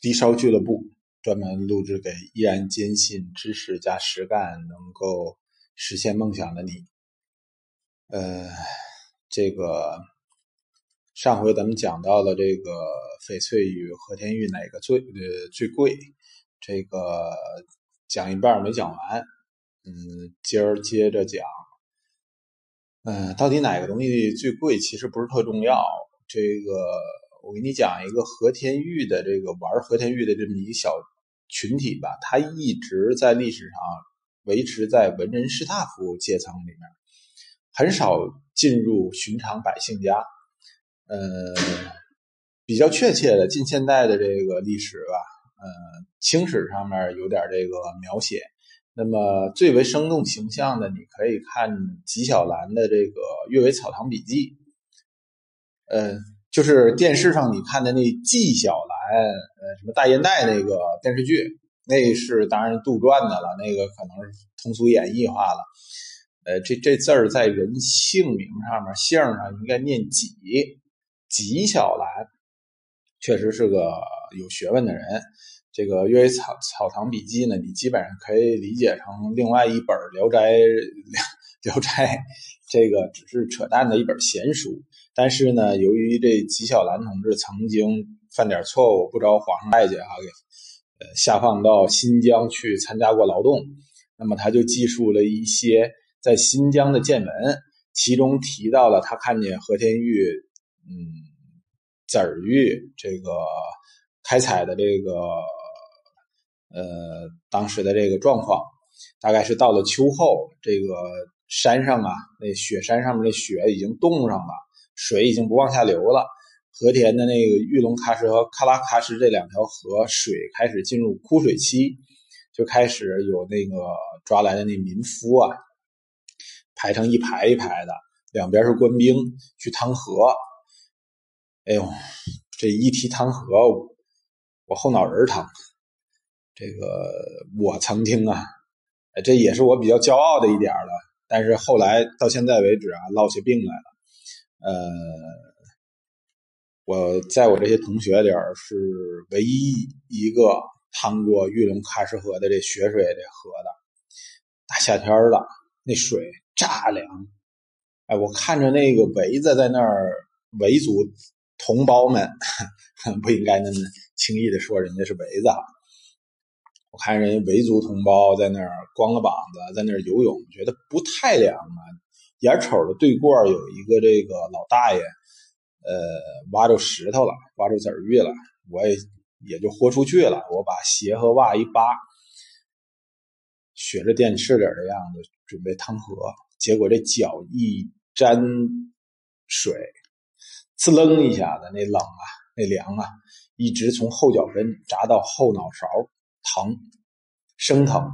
低烧俱乐部专门录制给依然坚信知识加实干能够实现梦想的你。呃，这个上回咱们讲到了这个翡翠与和田玉哪个最呃最贵？这个讲一半没讲完，嗯，今儿接着讲。嗯，到底哪个东西最贵？其实不是特重要。这个。我给你讲一个和田玉的这个玩和田玉的这么一个小群体吧，他一直在历史上维持在文人士大夫阶层里面，很少进入寻常百姓家。呃，比较确切的近现代的这个历史吧，呃，清史上面有点这个描写。那么最为生动形象的，你可以看纪晓岚的这个《阅微草堂笔记》。呃。就是电视上你看的那纪晓岚，呃，什么大烟袋那个电视剧，那是当然杜撰的了，那个可能是通俗演绎化了。呃，这这字儿在人姓名上面，姓上应该念纪，纪晓岚，确实是个有学问的人。这个《阅微草草堂笔记》呢，你基本上可以理解成另外一本《聊斋》，聊斋这个只是扯淡的一本闲书。但是呢，由于这纪晓岚同志曾经犯点错误，不招皇上待见啊，给呃下放到新疆去参加过劳动，那么他就记述了一些在新疆的见闻，其中提到了他看见和田玉，嗯，籽儿玉这个开采的这个呃当时的这个状况，大概是到了秋后，这个山上啊，那雪山上面的雪已经冻上了。水已经不往下流了，和田的那个玉龙喀什和喀拉喀什这两条河水开始进入枯水期，就开始有那个抓来的那民夫啊，排成一排一排的，两边是官兵去趟河。哎呦，这一提趟河，我后脑仁疼。这个我曾经啊，这也是我比较骄傲的一点了。但是后来到现在为止啊，落下病来了。呃，我在我这些同学里是唯一一个趟过玉龙喀什河的这雪水这河的。大夏天的，那水炸凉。哎，我看着那个维子在那儿，维族同胞们 不应该那么轻易的说人家是维子。我看人家维族同胞在那儿光个膀子在那儿游泳，觉得不太凉啊。眼瞅着对过有一个这个老大爷，呃，挖着石头了，挖着籽儿玉了，我也也就豁出去了。我把鞋和袜一扒，学着电视里的样子准备趟河，结果这脚一沾水，呲楞一下子，那冷啊，那凉啊，一直从后脚跟扎到后脑勺，疼，生疼。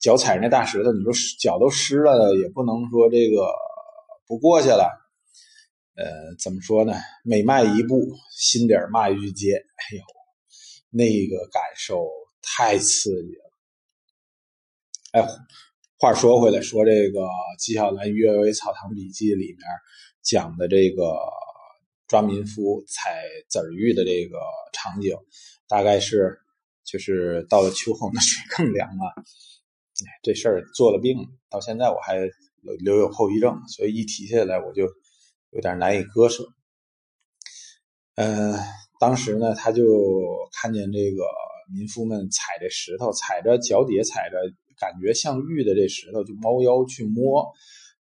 脚踩着那大石头，你说脚都湿了，也不能说这个不过去了。呃，怎么说呢？每迈一步，心底骂一句街。哎呦，那个感受太刺激了。哎，话说回来，说这个纪晓岚《阅微草堂笔记》里面讲的这个抓民夫采籽玉的这个场景，大概是就是到了秋后，那水更凉了。这事儿做了病，到现在我还留有后遗症，所以一提起来我就有点难以割舍。嗯，当时呢，他就看见这个民夫们踩这石头，踩着脚底下踩着感觉像玉的这石头，就猫腰去摸，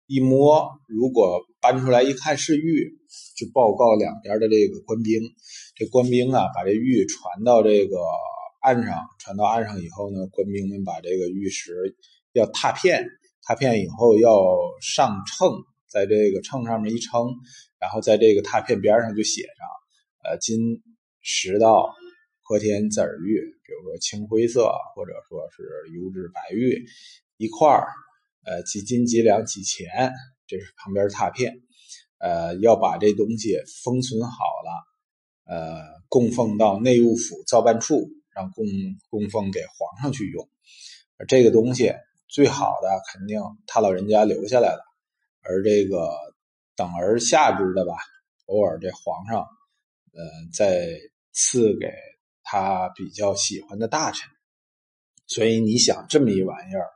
一摸，如果搬出来一看是玉，就报告两边的这个官兵，这官兵啊，把这玉传到这个。岸上传到岸上以后呢，官兵们把这个玉石要踏片，踏片以后要上秤，在这个秤上面一称，然后在这个踏片边上就写上，呃，金十道和田籽玉，比如说青灰色或者说是油脂白玉一块儿，呃，几斤几两几钱，这是旁边踏片，呃，要把这东西封存好了，呃，供奉到内务府造办处。让供供奉给皇上去用，而这个东西最好的肯定他老人家留下来了，而这个等而下之的吧，偶尔这皇上，呃，再赐给他比较喜欢的大臣。所以你想，这么一玩意儿，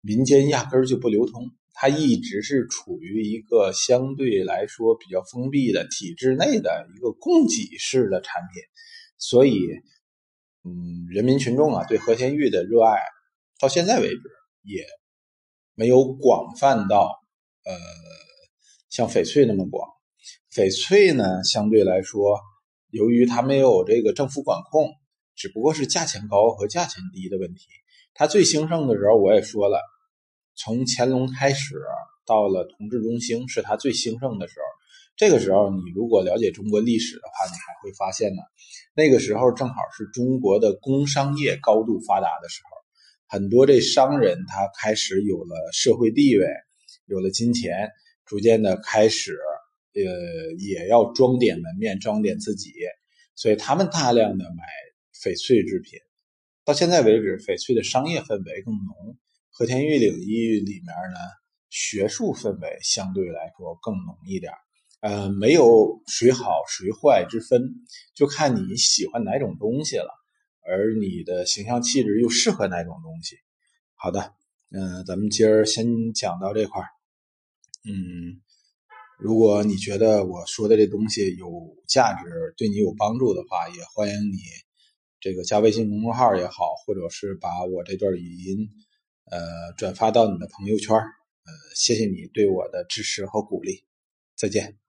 民间压根儿就不流通，它一直是处于一个相对来说比较封闭的体制内的一个供给式的产品。所以，嗯，人民群众啊，对和田玉的热爱，到现在为止也没有广泛到呃像翡翠那么广。翡翠呢，相对来说，由于它没有这个政府管控。只不过是价钱高和价钱低的问题。它最兴盛的时候，我也说了，从乾隆开始到了同治、中兴，是它最兴盛的时候。这个时候，你如果了解中国历史的话，你还会发现呢，那个时候正好是中国的工商业高度发达的时候，很多这商人他开始有了社会地位，有了金钱，逐渐的开始，呃，也要装点门面，装点自己，所以他们大量的买。翡翠制品，到现在为止，翡翠的商业氛围更浓。和田玉领域里面呢，学术氛围相对来说更浓一点。呃，没有谁好谁坏之分，就看你喜欢哪种东西了，而你的形象气质又适合哪种东西。好的，嗯，咱们今儿先讲到这块儿。嗯，如果你觉得我说的这东西有价值，对你有帮助的话，也欢迎你。这个加微信公众号也好，或者是把我这段语音，呃，转发到你的朋友圈，呃，谢谢你对我的支持和鼓励，再见。